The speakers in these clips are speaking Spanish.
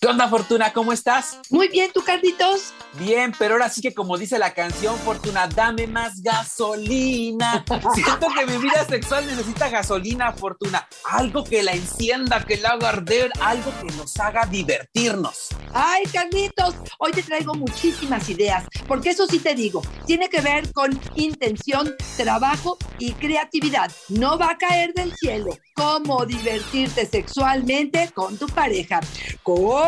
¿Qué onda, Fortuna? ¿Cómo estás? Muy bien, ¿tú, Carlitos? Bien, pero ahora sí que como dice la canción, Fortuna, dame más gasolina. Siento que mi vida sexual necesita gasolina, Fortuna. Algo que la encienda, que la haga arder, algo que nos haga divertirnos. Ay, Carlitos, hoy te traigo muchísimas ideas, porque eso sí te digo, tiene que ver con intención, trabajo y creatividad. No va a caer del cielo. Cómo divertirte sexualmente con tu pareja. ¡Comenzamos!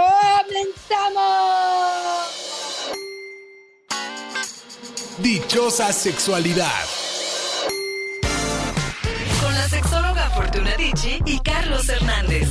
Dichosa sexualidad. Con la sexóloga Fortuna Dicci y Carlos Hernández.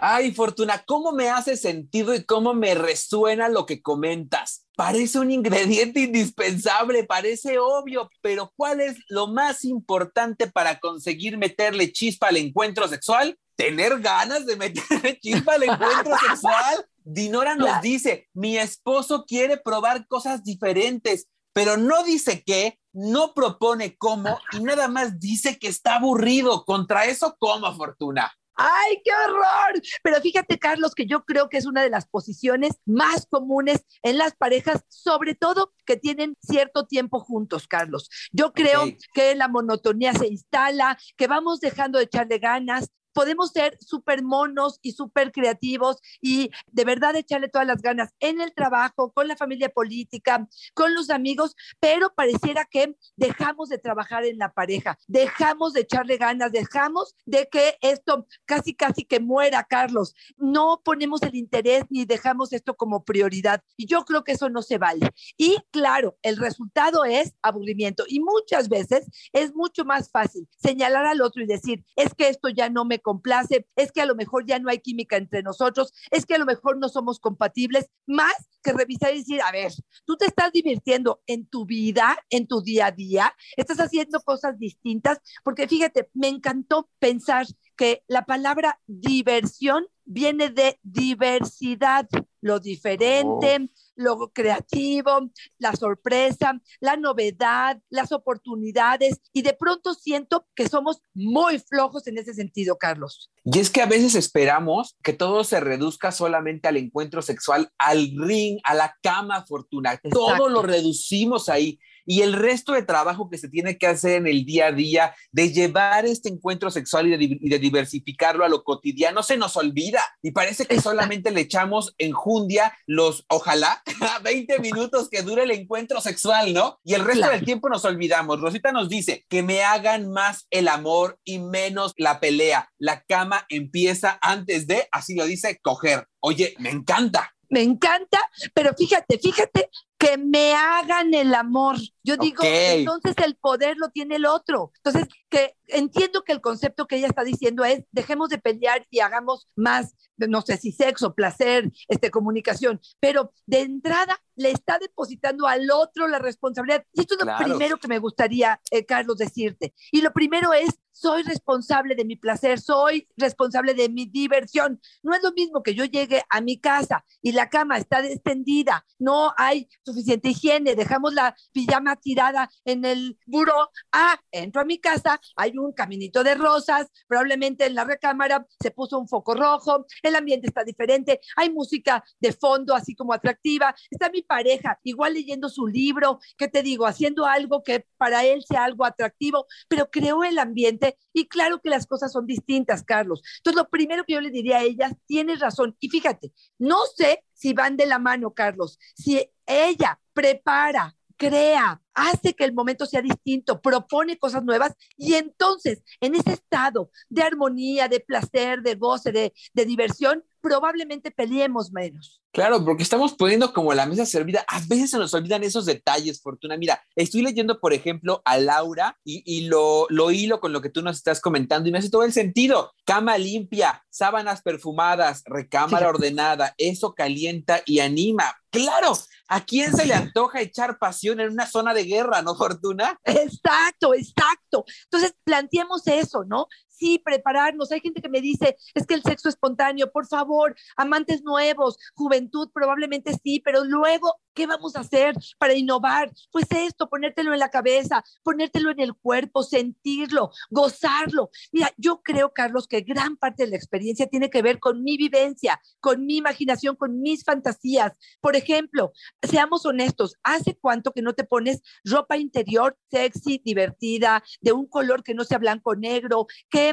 Ay, Fortuna, ¿cómo me hace sentido y cómo me resuena lo que comentas? Parece un ingrediente indispensable, parece obvio, pero ¿cuál es lo más importante para conseguir meterle chispa al encuentro sexual? Tener ganas de meterle chispa al encuentro sexual. Dinora nos dice, mi esposo quiere probar cosas diferentes, pero no dice qué, no propone cómo y nada más dice que está aburrido. Contra eso, ¿cómo, Fortuna? ¡Ay, qué horror! Pero fíjate, Carlos, que yo creo que es una de las posiciones más comunes en las parejas, sobre todo que tienen cierto tiempo juntos, Carlos. Yo creo que la monotonía se instala, que vamos dejando de echarle ganas, podemos ser súper monos y súper creativos y de verdad echarle todas las ganas en el trabajo, con la familia política, con los amigos, pero pareciera que dejamos de trabajar en la pareja, dejamos de echarle ganas, dejamos de que esto casi, casi que muera, Carlos. No ponemos el interés ni dejamos esto como prioridad. Y yo creo que eso no se vale. Y claro, el resultado es aburrimiento. Y muchas veces es mucho más fácil señalar al otro y decir, es que esto ya no me complace, es que a lo mejor ya no hay química entre nosotros, es que a lo mejor no somos compatibles, más que revisar y decir, a ver, tú te estás divirtiendo en tu vida, en tu día a día, estás haciendo cosas distintas, porque fíjate, me encantó pensar que la palabra diversión viene de diversidad, lo diferente, oh. lo creativo, la sorpresa, la novedad, las oportunidades y de pronto siento que somos muy flojos en ese sentido, Carlos. Y es que a veces esperamos que todo se reduzca solamente al encuentro sexual, al ring, a la cama, Fortuna. Todo lo reducimos ahí y el resto de trabajo que se tiene que hacer en el día a día, de llevar este encuentro sexual y de, diversificarlo a lo cotidiano, se nos olvida. Y parece que solamente le echamos enjundia los, ojalá, 20 minutos que dure el encuentro sexual, ¿no? Y el resto del tiempo nos olvidamos. Rosita nos dice que me hagan más el amor y menos la pelea. La cama empieza antes de, así lo dice, coger. Oye, me encanta me encanta, pero fíjate, fíjate que me hagan el amor. Yo digo, entonces el poder lo tiene el otro. Entonces, que entiendo que el concepto que ella está diciendo es, dejemos de pelear y hagamos más, no sé si sexo, placer, este, comunicación, pero de entrada le está depositando al otro la responsabilidad. Y esto es lo primero que me gustaría, eh, Carlos, decirte. Y lo primero es, soy responsable de mi placer, soy responsable de mi diversión. No es lo mismo que yo llegue a mi casa y la cama está extendida, no hay suficiente higiene, dejamos la pijama tirada en el buró. Ah, entro a mi casa, hay un caminito de rosas, probablemente en la recámara se puso un foco rojo, el ambiente está diferente, hay música de fondo así como atractiva, está mi pareja igual leyendo su libro, ¿qué te digo? Haciendo algo que para él sea algo atractivo, pero creó el ambiente y claro que las cosas son distintas, Carlos. Entonces, lo primero que yo le diría a ella, tienes razón. Y fíjate, no sé si van de la mano, Carlos, si ella prepara, crea, hace que el momento sea distinto, propone cosas nuevas y entonces en ese estado de armonía, de placer, de goce, de, de diversión, probablemente peleemos menos. Claro, porque estamos poniendo como la mesa servida. A veces se nos olvidan esos detalles, Fortuna. Mira, estoy leyendo, por ejemplo, a Laura y, y lo, lo hilo con lo que tú nos estás comentando y me hace todo el sentido. Cama limpia, sábanas perfumadas, recámara ordenada, eso calienta y anima. Claro, ¿a quién se le antoja echar pasión en una zona de guerra, no, Fortuna? Exacto, exacto. Entonces, planteemos eso, ¿no? Sí, prepararnos. Hay gente que me dice, es que el sexo espontáneo, por favor, amantes nuevos, juventud, probablemente sí, pero luego, ¿qué vamos a hacer para innovar? Pues esto, ponértelo en la cabeza, ponértelo en el cuerpo, sentirlo, gozarlo. Mira, yo creo, Carlos, que gran parte de la experiencia tiene que ver con mi vivencia, con mi imaginación, con mis fantasías. Por ejemplo, seamos honestos, ¿hace cuánto que no te pones ropa interior sexy, divertida, de un color que no sea blanco o negro,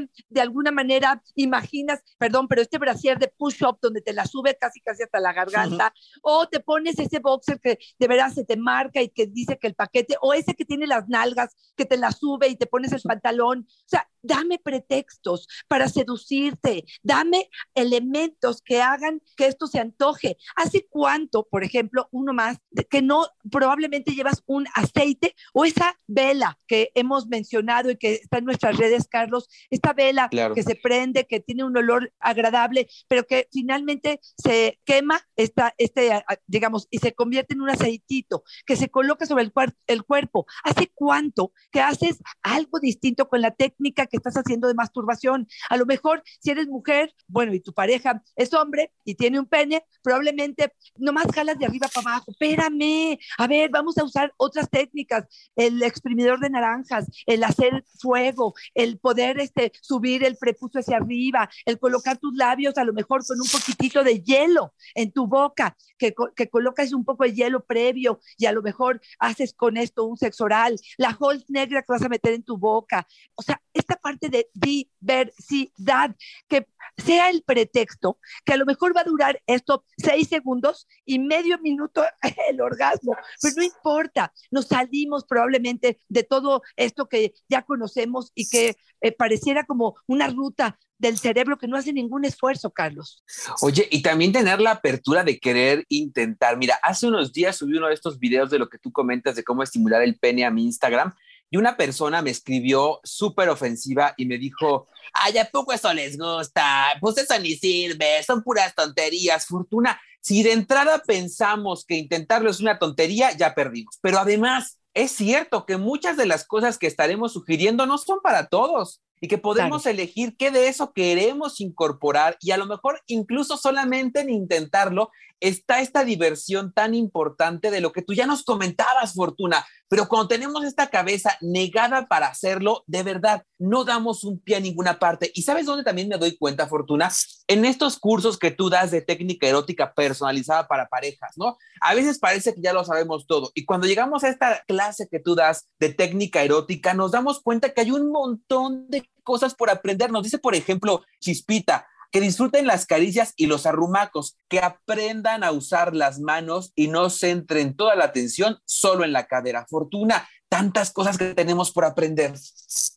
que de alguna manera imaginas, perdón, pero este brasier de push-up donde te la sube casi casi hasta la garganta, o te pones ese boxer que de veras se te marca y que dice que el paquete, o ese que tiene las nalgas, que te la sube y te pones el pantalón. O sea, dame pretextos para seducirte, dame elementos que hagan que esto se antoje. ¿Hace cuánto, por ejemplo, uno más, que no probablemente llevas un aceite o esa vela que hemos mencionado y que está en nuestras redes, Carlos, esta vela que se prende, que tiene un olor agradable, pero que finalmente se quema, esta, este, digamos, y se convierte en un aceitito que se coloca sobre el, el cuerpo. ¿Hace cuánto que haces algo distinto con la técnica que estás haciendo de masturbación. A lo mejor si eres mujer, bueno, y tu pareja es hombre y tiene un pene, probablemente nomás jalas de arriba para abajo. Espérame, a ver, vamos a usar otras técnicas, el exprimidor de naranjas, el hacer fuego, el poder este, subir el prepucio hacia arriba, el colocar tus labios a lo mejor con un poquitito de hielo en tu boca, que, que colocas un poco de hielo previo y a lo mejor haces con esto un sexo oral, la hold negra que vas a meter en tu boca. O sea, esta parte de diversidad, que sea el pretexto, que a lo mejor va a durar esto seis segundos y medio minuto el orgasmo, pero no importa, nos salimos probablemente de todo esto que ya conocemos y que eh, pareciera como una ruta del cerebro que no hace ningún esfuerzo, Carlos. Oye, y también tener la apertura de querer intentar. Mira, hace unos días subí uno de estos videos de lo que tú comentas de cómo estimular el pene a mi Instagram y una persona me escribió súper ofensiva y me dijo, ay, ¿a poco eso les gusta? Pues eso ni sirve, son puras tonterías, Fortuna. Si de entrada pensamos que intentarlo es una tontería, ya perdimos. Pero además, es cierto que muchas de las cosas que estaremos sugiriendo no son para todos y que podemos elegir qué de eso queremos incorporar y a lo mejor incluso solamente en intentarlo está esta diversión tan importante de lo que tú ya nos comentabas, Fortuna. Pero cuando tenemos esta cabeza negada para hacerlo, de verdad, no damos un pie a ninguna parte. ¿Y sabes dónde también me doy cuenta, Fortuna? En estos cursos que tú das de técnica erótica personalizada para parejas, ¿no? A veces parece que ya lo sabemos todo. Y cuando llegamos a esta clase que tú das de técnica erótica, nos damos cuenta que hay un montón de cosas por aprender. Nos dice, por ejemplo, Chispita, que disfruten las caricias y los arrumacos, que aprendan a usar las manos y no centren toda la atención solo en la cadera. Fortuna, tantas cosas que tenemos por aprender.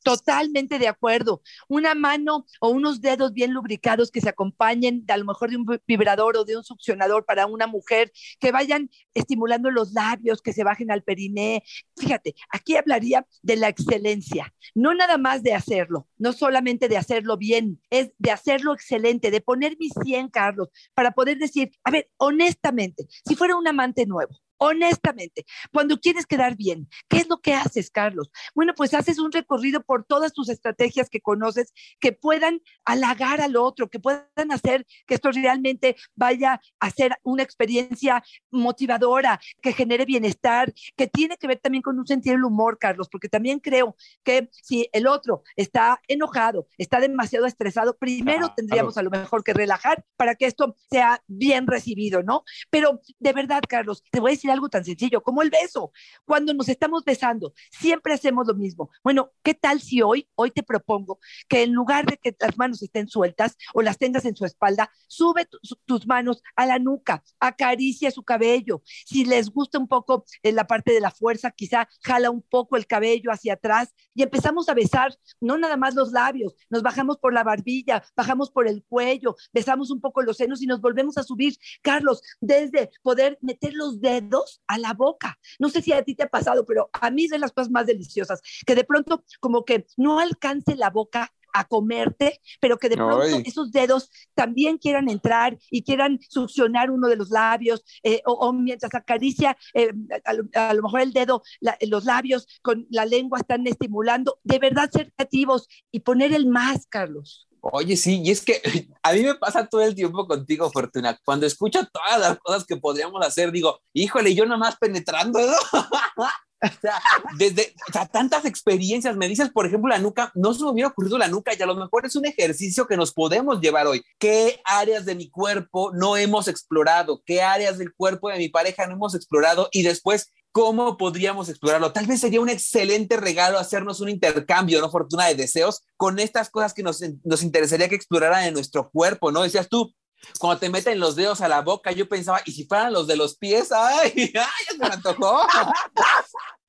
Totalmente de acuerdo. Una mano o unos dedos bien lubricados que se acompañen de a lo mejor de un vibrador o de un succionador para una mujer, que vayan estimulando los labios, que se bajen al periné. Fíjate, aquí hablaría de la excelencia, no nada más de hacerlo, no solamente de hacerlo bien, es de hacerlo excelente, de poner mi 100, Carlos, para poder decir, a ver, honestamente, si fuera un amante nuevo, honestamente, cuando quieres quedar bien, ¿qué es lo que haces, Carlos? Bueno, pues haces un recorrido por todas tus estrategias que conoces que puedan halagar al otro, que puedan hacer que esto realmente vaya a ser una experiencia motivadora, que genere bienestar, que tiene que ver también con un sentido del humor, Carlos, porque también creo que si el otro está enojado, está demasiado estresado, primero tendríamos a lo mejor que relajar para que esto sea bien recibido, ¿no? Pero de verdad, Carlos, te voy a decir algo tan sencillo como el beso. Cuando nos estamos besando, siempre hacemos lo mismo. Bueno, ¿qué tal si hoy, hoy te propongo que en lugar de que las manos estén sueltas o las tengas en su espalda, sube tus manos a la nuca, acaricia su cabello. Si les gusta un poco en la parte de la fuerza, quizá jala un poco el cabello hacia atrás y empezamos a besar, no nada más los labios, nos bajamos por la barbilla, bajamos por el cuello, besamos un poco los senos y nos volvemos a subir, Carlos, desde poder meter los dedos a la boca. No sé si a ti te ha pasado, pero a mí es de las cosas más deliciosas, que de pronto como que no alcance la boca a comerte, pero que de pronto esos dedos también quieran entrar y quieran succionar uno de los labios, eh, o, mientras acaricia eh, a, lo, mejor el dedo, los labios con la lengua están estimulando, de verdad ser creativos y poner el más, Carlos. Oye, sí, y es que a mí me pasa todo el tiempo contigo, Fortuna. Cuando escucho todas las cosas que podríamos hacer, digo, híjole, yo nomás penetrando, ¿no? o sea, desde tantas experiencias, me dices, por ejemplo, la nuca, no se me hubiera ocurrido la nuca y a lo mejor es un ejercicio que nos podemos llevar hoy. ¿Qué áreas de mi cuerpo no hemos explorado? ¿Qué áreas del cuerpo de mi pareja no hemos explorado? Y después, ¿Cómo podríamos explorarlo? Tal vez sería un excelente regalo hacernos un intercambio, ¿no? Fortuna de deseos con estas cosas que nos, nos interesaría que exploraran en nuestro cuerpo, ¿no? Decías tú, cuando te meten los dedos a la boca, yo pensaba, ¿y si fueran los de los pies? ¡Ay! ¡Ay! Ya se me antojó.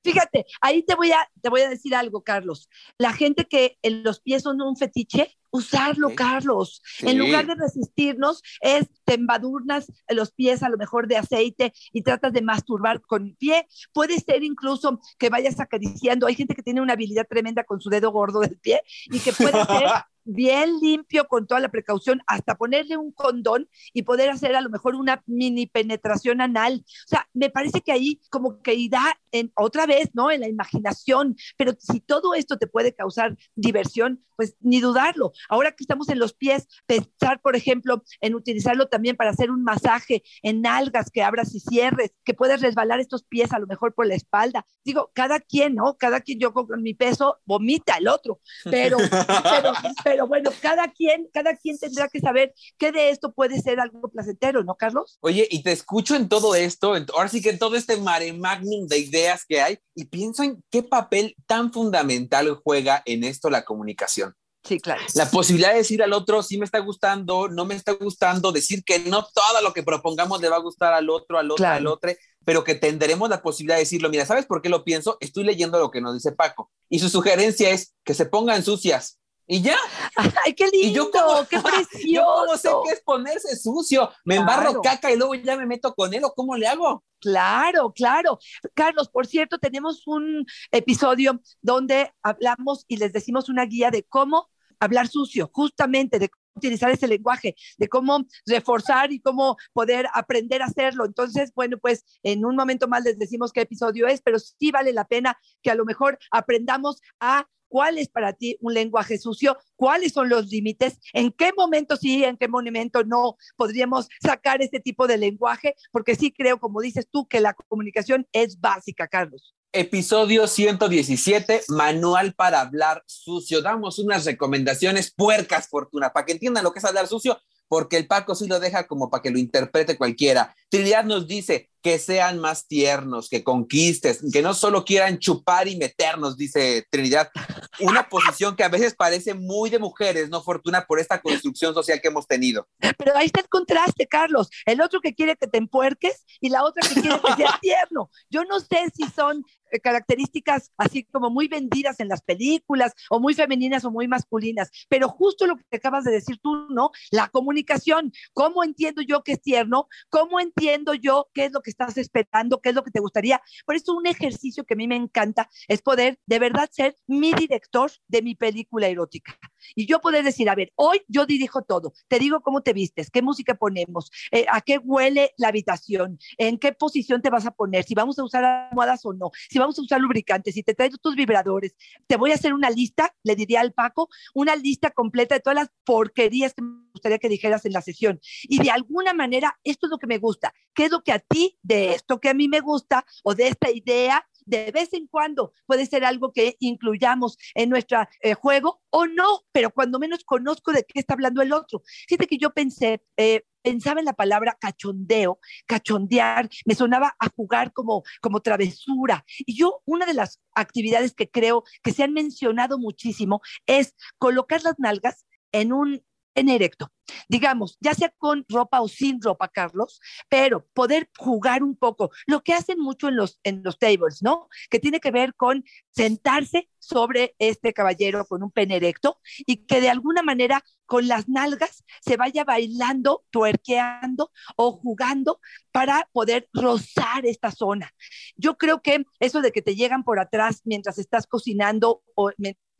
Fíjate, ahí te voy a, te voy a decir algo, Carlos. La gente que en los pies son un fetiche, usarlo, Carlos. En lugar de resistirnos, es te embadurnas los pies a lo mejor de aceite y tratas de masturbar con el pie. Puede ser incluso que vayas acariciando. Hay gente que tiene una habilidad tremenda con su dedo gordo del pie y que puede ser bien limpio con toda la precaución, hasta ponerle un condón y poder hacer a lo mejor una mini penetración anal. O sea, me parece que ahí como que irá en otra vez, ¿no? En la imaginación, pero si todo esto te puede causar diversión, pues ni dudarlo. Ahora que estamos en los pies, pensar, por ejemplo, en utilizarlo también para hacer un masaje en algas que abras y cierres, que puedes resbalar estos pies a lo mejor por la espalda. Digo, cada quien, ¿no? Cada quien, yo con mi peso, vomita el otro, pero, pero, pero bueno, cada quien, cada quien tendrá que saber qué de esto puede ser algo placentero, ¿no, Carlos? Oye, y te escucho en todo esto, ahora sí que en todo este mare magnum de ideas que hay, y pienso en qué papel tan fundamental juega en esto la comunicación. Sí, claro. La posibilidad de decir al otro, sí me está gustando, no me está gustando, decir que no todo lo que propongamos le va a gustar al otro, al otro, al otro, pero que tendremos la posibilidad de decirlo. Mira, ¿sabes por qué lo pienso? Estoy leyendo lo que nos dice Paco. Y su sugerencia es que se pongan sucias. Y ya. ¡Ay, qué lindo! Y yo qué precioso. Yo no sé qué es ponerse sucio. Me embarro caca y luego ya me meto con él o cómo le hago. Claro, claro. Carlos, por cierto, tenemos un episodio donde hablamos y les decimos una guía de cómo hablar sucio, justamente de cómo utilizar ese lenguaje, de cómo reforzar y cómo poder aprender a hacerlo. Entonces, bueno, pues en un momento más les decimos qué episodio es, pero sí vale la pena que a lo mejor aprendamos a cuál es para ti un lenguaje sucio, cuáles son los límites, en qué momento sí, en qué momento no podríamos sacar este tipo de lenguaje, porque sí creo, como dices tú, que la comunicación es básica, Carlos. Episodio 117, manual para hablar sucio. Damos unas recomendaciones puercas, Fortuna, para que entiendan lo que es hablar sucio, porque el Paco sí lo deja como para que lo interprete cualquiera. Trinidad nos dice que sean más tiernos, que conquistes, que no solo quieran chupar y meternos, dice Trinidad. Una posición que a veces parece muy de mujeres, no Fortuna, por esta construcción social que hemos tenido. Pero ahí está el contraste, Carlos. El otro que quiere que te empuerques y la otra que quiere que seas tierno. Yo no sé si son eh, características así como muy vendidas en las películas o muy femeninas o muy masculinas, pero justo lo que acabas de decir tú, ¿no? La comunicación, ¿cómo entiendo yo que es tierno? ¿Cómo entiendo yo qué es lo que estás esperando? ¿Qué es lo que te gustaría? Por eso un ejercicio que a mí me encanta es poder de verdad ser mi director de mi película erótica. Y yo poder decir, a ver, hoy yo dirijo todo, te digo cómo te vistes, qué música ponemos, eh, a qué huele la habitación, en qué posición te vas a poner, si vamos a usar almohadas o no, si vamos a usar lubricantes, si te traigo tus vibradores, te voy a hacer una lista, le diría al Paco, una lista completa de todas las porquerías que me gustaría que dijeras en la sesión. Y de alguna manera, esto es lo que me gusta. ¿Qué es lo que a ti de esto que a mí me gusta o de esta idea de vez en cuando puede ser algo que incluyamos en nuestro eh, juego o no, pero cuando menos conozco de qué está hablando el otro. Fíjate que yo pensé, eh, pensaba en la palabra cachondeo, cachondear, me sonaba a jugar como, como travesura. Y yo, una de las actividades que creo que se han mencionado muchísimo es colocar las nalgas en un en erecto. Digamos, ya sea con ropa o sin ropa, Carlos, pero poder jugar un poco, lo que hacen mucho en los, en los tables, ¿no? Que tiene que ver con sentarse sobre este caballero con un pene erecto y que de alguna manera con las nalgas se vaya bailando, tuerqueando o jugando para poder rozar esta zona. Yo creo que eso de que te llegan por atrás mientras estás cocinando o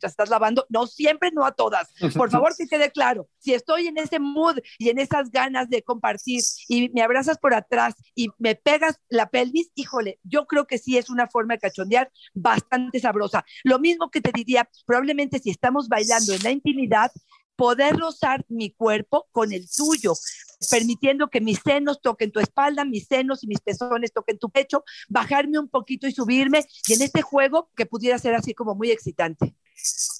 estás lavando, no siempre, no a todas. Por favor, que quede claro. Si estoy en ese mood y en esas ganas de compartir y me abrazas por atrás y me pegas la pelvis, híjole, yo creo que sí es una forma de cachondear bastante sabrosa. Lo mismo que te diría, probablemente si estamos bailando en la intimidad, poder rozar mi cuerpo con el tuyo, permitiendo que mis senos toquen tu espalda, mis senos y mis pezones toquen tu pecho, bajarme un poquito y subirme, y en este juego que pudiera ser así como muy excitante.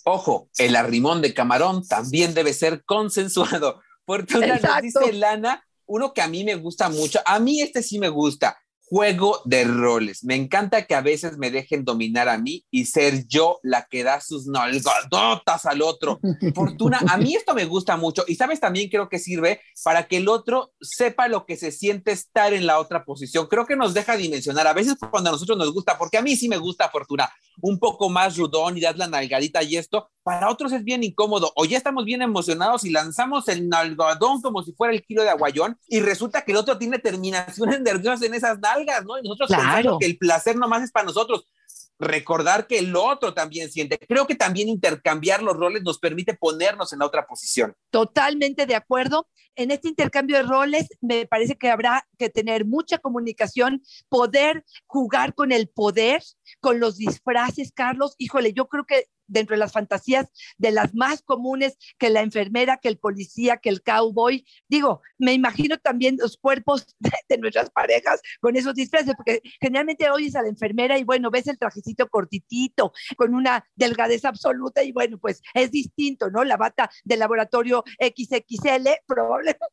Ojo, el arrimón de camarón también debe ser consensuado. Porque una nos dice Lana, uno que a mí me gusta mucho, a mí este sí me gusta, juego de roles. Me encanta que a veces me dejen dominar a mí y ser yo la que da sus nalgadotas al otro. Fortuna, a mí esto me gusta mucho y sabes también creo que sirve para que el otro sepa lo que se siente estar en la otra posición. Creo que nos deja dimensionar a veces cuando a nosotros nos gusta, porque a mí sí me gusta Fortuna, un poco más rudón y das la nalgadita y esto, para otros es bien incómodo o ya estamos bien emocionados y lanzamos el nalgadón como si fuera el kilo de aguayón y resulta que el otro tiene terminaciones nerviosas en esas nalgas, ¿no? Y nosotros pensamos que el placer nomás es para nosotros. Recordar que el otro también siente. Creo que también intercambiar los roles nos permite ponernos en la otra posición. Totalmente de acuerdo. En este intercambio de roles me parece que habrá que tener mucha comunicación, poder jugar con el poder, con los disfraces, Carlos. Híjole, yo creo que dentro de las fantasías de las más comunes que la enfermera, que el policía, que el cowboy. Digo, me imagino también los cuerpos de, nuestras parejas con esos disfraces, porque generalmente oyes a la enfermera y bueno, ves el trajecito cortitito, con una delgadez absoluta y bueno, pues es distinto, ¿no? La bata del laboratorio XXL probablemente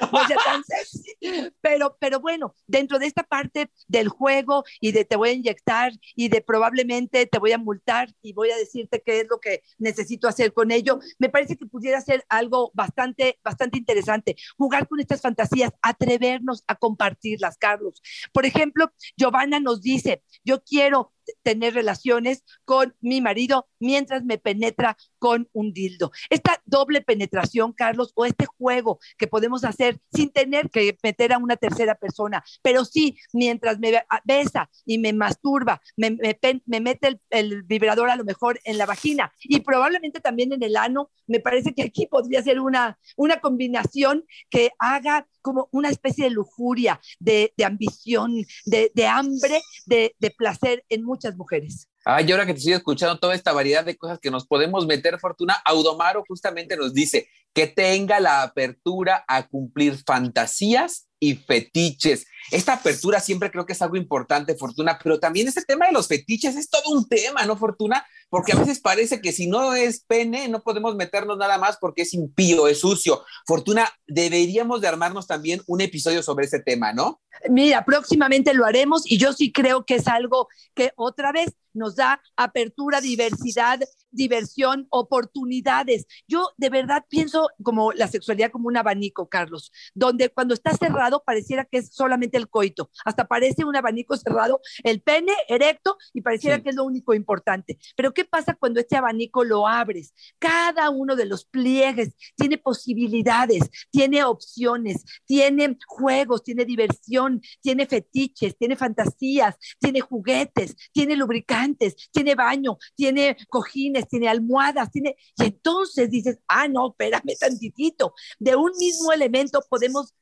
no sea tan sexy, pero, pero bueno, dentro de esta parte del juego y de te voy a inyectar y de probablemente te voy a multar y voy a decirte qué es lo que necesito hacer con ello. Me parece que pudiera ser algo bastante, bastante interesante. Jugar con estas fantasías, atrevernos a compartirlas, Carlos. Por ejemplo, Giovanna nos dice, yo quiero tener relaciones con mi marido mientras me penetra con un dildo. Esta doble penetración, Carlos, o este juego que podemos hacer sin tener que meter a una tercera persona, pero sí mientras me besa y me masturba, me, me, mete el, el, vibrador a lo mejor en la vagina y probablemente también en el ano, me parece que aquí podría ser una, una combinación que haga como una especie de lujuria, de, de ambición, de, de hambre, de, de placer en muchas mujeres. Ay, ahora que te estoy escuchando toda esta variedad de cosas que nos podemos meter, Fortuna, Audomaro justamente nos dice que tenga la apertura a cumplir fantasías y fetiches. Esta apertura siempre creo que es algo importante, Fortuna, pero también este tema de los fetiches es todo un tema, ¿no, Fortuna? Porque a veces parece que si no es pene, no podemos meternos nada más porque es impío, es sucio. Fortuna, deberíamos de armarnos también un episodio sobre ese tema, ¿no? Mira, próximamente lo haremos y yo sí creo que es algo que otra vez nos da apertura, diversidad, diversión, oportunidades. Yo de verdad pienso como la sexualidad como un abanico, Carlos, donde cuando está cerrado pareciera que es solamente el coito, hasta parece un abanico cerrado, el pene erecto y pareciera que es lo único importante. Pero ¿qué pasa cuando este abanico lo abres? Cada uno de los pliegues tiene posibilidades, tiene opciones, tiene juegos, tiene diversión, tiene fetiches, tiene fantasías, tiene juguetes, tiene lubricantes, tiene baño, tiene cojines, tiene almohadas, tiene... Y entonces dices, ah, no, espérame tantitito. De un mismo elemento podemos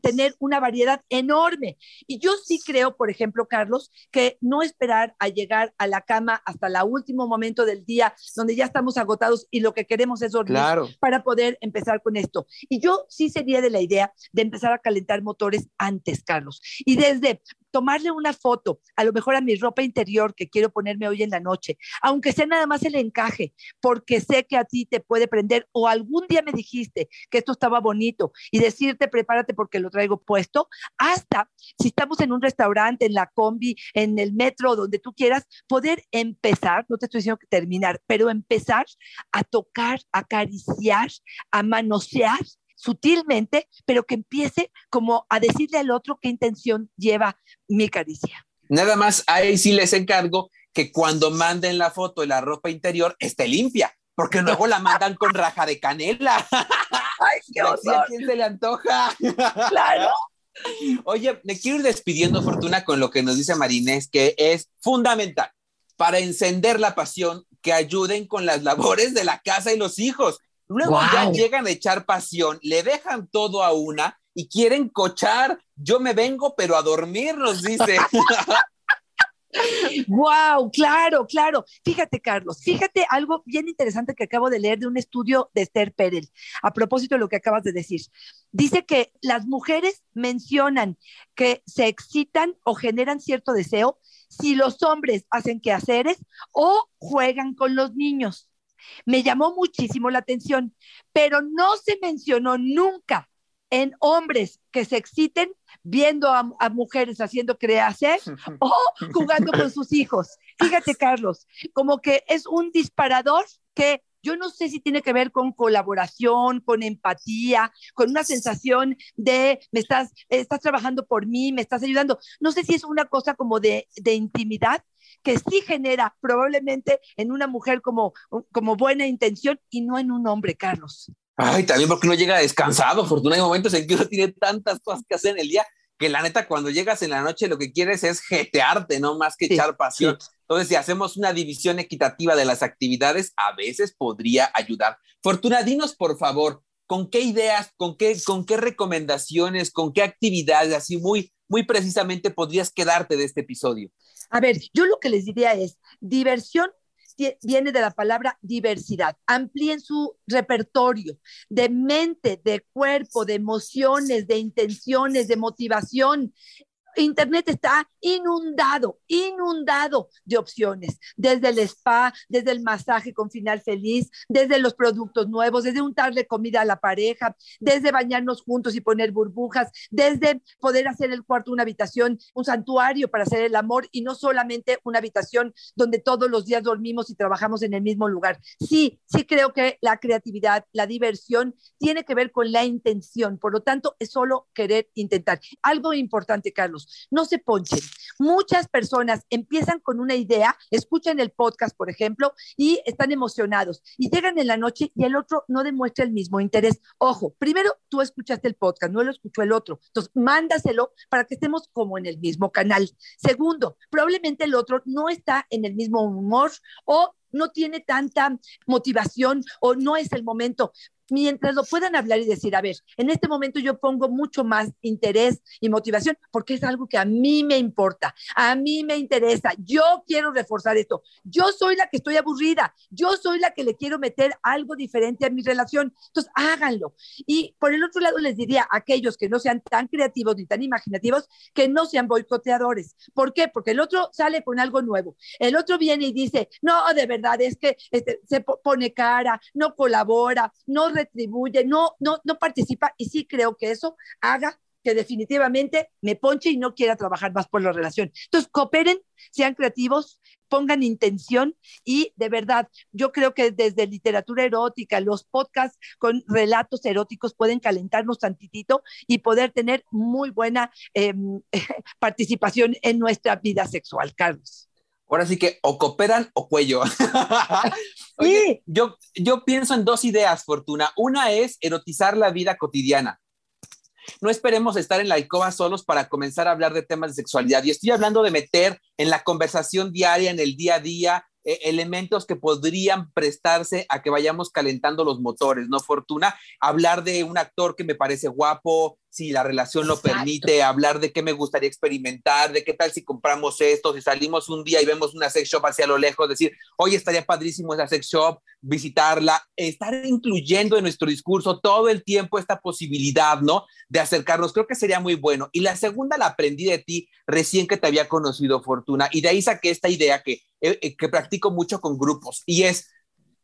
tener una variedad enorme. Y yo sí creo, por ejemplo, Carlos, que no esperar a llegar a la cama hasta el último momento del día, donde ya estamos agotados y lo que queremos es dormir para poder empezar con esto. Y yo sí sería de la idea de empezar a calentar motores antes, Carlos. Y desde tomarle una foto, a lo mejor a mi ropa interior que quiero ponerme hoy en la noche, aunque sea nada más el encaje, porque sé que a ti te puede prender o algún día me dijiste que esto estaba bonito y decirte prepárate porque lo traigo puesto, hasta si estamos en un restaurante, en la combi, en el metro, donde tú quieras, poder empezar, no te estoy diciendo que terminar, pero empezar a tocar, a acariciar, a manosear sutilmente, pero que empiece como a decirle al otro qué intención lleva mi caricia. Nada más ahí sí les encargo que cuando manden la foto de la ropa interior esté limpia, porque luego la mandan con raja de canela. Ay, qué ¿A quién se le antoja? Claro. Oye, me quiero ir despidiendo, Fortuna, con lo que nos dice Marinés, que es fundamental. Para encender la pasión, que ayuden con las labores de la casa y los hijos. Luego ya llegan a echar pasión, le dejan todo a una y quieren cochar. Yo me vengo, pero a dormir, nos dice. Wow, claro, claro. Fíjate, Carlos, fíjate algo bien interesante que acabo de leer de un estudio de Esther Perel, a propósito de lo que acabas de decir. Dice que las mujeres mencionan que se excitan o generan cierto deseo si los hombres hacen quehaceres o juegan con los niños. Me llamó muchísimo la atención, pero no se mencionó nunca en hombres que se exciten viendo a, mujeres haciendo creacer o jugando con sus hijos. Fíjate, Carlos, como que es un disparador que yo no sé si tiene que ver con colaboración, con empatía, con una sensación de me estás, estás trabajando por mí, me estás ayudando. No sé si es una cosa como de, de intimidad que sí genera probablemente en una mujer como, como buena intención y no en un hombre, Carlos. Ay, también porque uno llega descansado, Fortuna. Hay momentos en que uno tiene tantas cosas que hacer en el día que la neta cuando llegas en la noche lo que quieres es jetearte, no más que echar pasión. Entonces, si hacemos una división equitativa de las actividades, a veces podría ayudar. Fortuna, dinos por favor, ¿con qué ideas, con qué, con qué recomendaciones, con qué actividades, así muy, muy precisamente podrías quedarte de este episodio? A ver, yo lo que les diría es diversión viene de la palabra diversidad. Amplíen su repertorio de mente, de cuerpo, de emociones, de intenciones, de motivación. Internet está inundado, inundado de opciones, desde el spa, desde el masaje con final feliz, desde los productos nuevos, desde untarle comida a la pareja, desde bañarnos juntos y poner burbujas, desde poder hacer el cuarto una habitación, un santuario para hacer el amor y no solamente una habitación donde todos los días dormimos y trabajamos en el mismo lugar. Sí, sí creo que la creatividad, la diversión tiene que ver con la intención, por lo tanto es solo querer intentar. Algo importante, Carlos, no se ponchen. Muchas personas empiezan con una idea, escuchan el podcast, por ejemplo, y están emocionados y llegan en la noche y el otro no demuestra el mismo interés. Ojo, primero tú escuchaste el podcast, no lo escuchó el otro. Entonces, mándaselo para que estemos como en el mismo canal. Segundo, probablemente el otro no está en el mismo humor o no tiene tanta motivación o no es el momento mientras lo puedan hablar y decir, a ver, en este momento yo pongo mucho más interés y motivación porque es algo que a mí me importa, a mí me interesa, yo quiero reforzar esto, yo soy la que estoy aburrida, yo soy la que le quiero meter algo diferente a mi relación, entonces háganlo. Y por el otro lado les diría a aquellos que no sean tan creativos ni tan imaginativos, que no sean boicoteadores. ¿Por qué? Porque el otro sale con algo nuevo, el otro viene y dice, no, de verdad es que este, se pone cara, no colabora, no retribuye, no, no, no participa y sí creo que eso haga que definitivamente me ponche y no quiera trabajar más por la relación. Entonces, cooperen, sean creativos, pongan intención y de verdad, yo creo que desde literatura erótica, los podcasts con relatos eróticos pueden calentarnos tantitito y poder tener muy buena em, participación en nuestra vida sexual, Carlos. Ahora sí que o cooperan o cuello. yo, yo pienso en dos ideas, Fortuna. Una es erotizar la vida cotidiana. No esperemos estar en la alcoba solos para comenzar a hablar de temas de sexualidad. Y estoy hablando de meter en la conversación diaria, en el día a día, eh, elementos que podrían prestarse a que vayamos calentando los motores, ¿no, Fortuna? Hablar de un actor que me parece guapo, si la relación lo permite, hablar de qué me gustaría experimentar, de qué tal si compramos esto, si salimos un día y vemos una sex shop hacia lo lejos, decir, oye, estaría padrísimo esa sex shop, visitarla, estar incluyendo en nuestro discurso todo el tiempo esta posibilidad, ¿no? De acercarnos, creo que sería muy bueno. Y la segunda la aprendí de ti recién que te había conocido, Fortuna, y de ahí saqué esta idea que, eh, eh, que practico mucho con grupos, y es,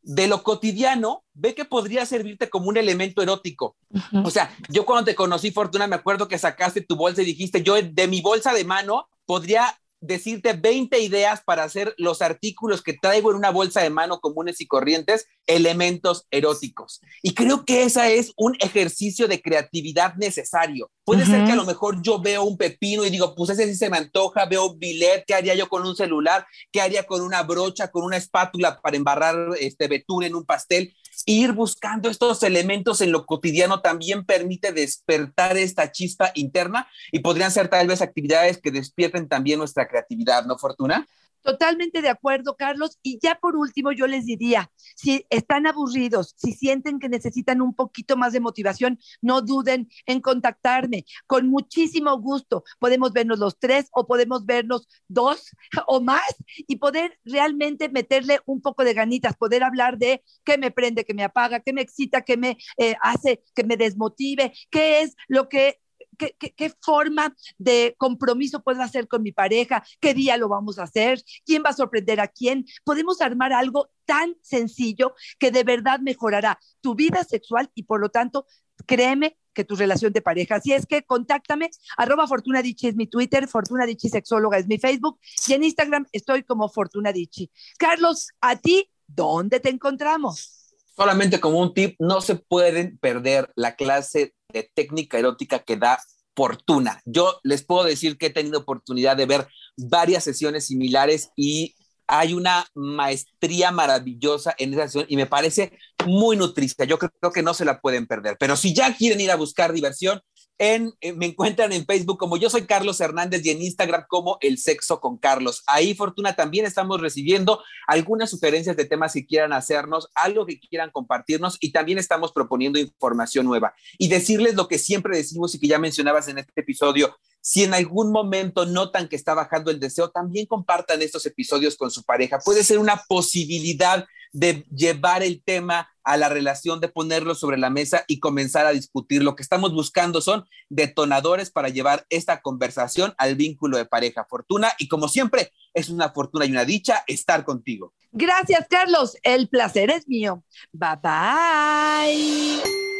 de lo cotidiano, ve que podría servirte como un elemento erótico. O sea, yo cuando te conocí, Fortuna, me acuerdo que sacaste tu bolsa y dijiste, yo de mi bolsa de mano podría decirte 20 ideas para hacer los artículos que traigo en una bolsa de mano comunes y corrientes, elementos eróticos. Y creo que ese es un ejercicio de creatividad necesario. Puede ser que a lo mejor yo veo un pepino y digo, pues ese sí se me antoja, veo un billet, ¿qué haría yo con un celular? ¿Qué haría con una brocha, con una espátula para embarrar este betún en un pastel? Ir buscando estos elementos en lo cotidiano también permite despertar esta chispa interna y podrían ser tal vez actividades que despierten también nuestra creatividad, ¿no, Fortuna? Totalmente de acuerdo, Carlos. Y ya por último, yo les diría, si están aburridos, si sienten que necesitan un poquito más de motivación, no duden en contactarme. Con muchísimo gusto podemos vernos los tres o podemos vernos dos o más y poder realmente meterle un poco de ganitas, poder hablar de qué me prende, qué me apaga, qué me excita, qué me eh, hace que me desmotive, qué es lo que ¿Qué, forma de compromiso puedo hacer con mi pareja? ¿Qué día lo vamos a hacer? ¿Quién va a sorprender a quién? Podemos armar algo tan sencillo que de verdad mejorará tu vida sexual y por lo tanto, créeme que tu relación de pareja. Así es que contáctame, arroba Fortuna es mi Twitter, Fortuna Sexóloga es mi Facebook y en Instagram estoy como Fortuna Carlos, a ti, ¿dónde te encontramos? Solamente como un tip, no se pueden perder la clase de técnica erótica que da Fortuna. Yo les puedo decir que he tenido oportunidad de ver varias sesiones similares y hay una maestría maravillosa en esa sesión y me parece muy nutricia. Yo creo que no se la pueden perder. Pero si ya quieren ir a buscar diversión, en, eh, me encuentran en Facebook como yo soy Carlos Hernández y en Instagram como El Sexo con Carlos. Ahí, Fortuna, también estamos recibiendo algunas sugerencias de temas que quieran hacernos, algo que quieran compartirnos y también estamos proponiendo información nueva. Y decirles lo que siempre decimos y que ya mencionabas en este episodio, si en algún momento notan que está bajando el deseo, también compartan estos episodios con su pareja. Puede ser una posibilidad de llevar el tema a la relación, de ponerlo sobre la mesa y comenzar a discutir. Lo que estamos buscando son detonadores para llevar esta conversación al vínculo de pareja. Fortuna, y como siempre, es una fortuna y una dicha estar contigo. Gracias, Carlos. El placer es mío. Bye bye.